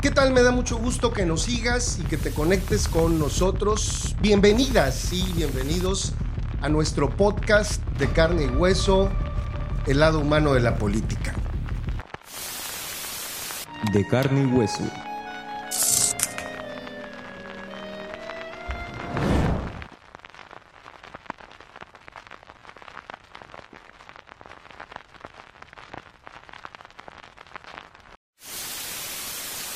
¿Qué tal? Me da mucho gusto que nos sigas y que te conectes con nosotros. Bienvenidas y bienvenidos a nuestro podcast de carne y hueso, el lado humano de la política. De carne y hueso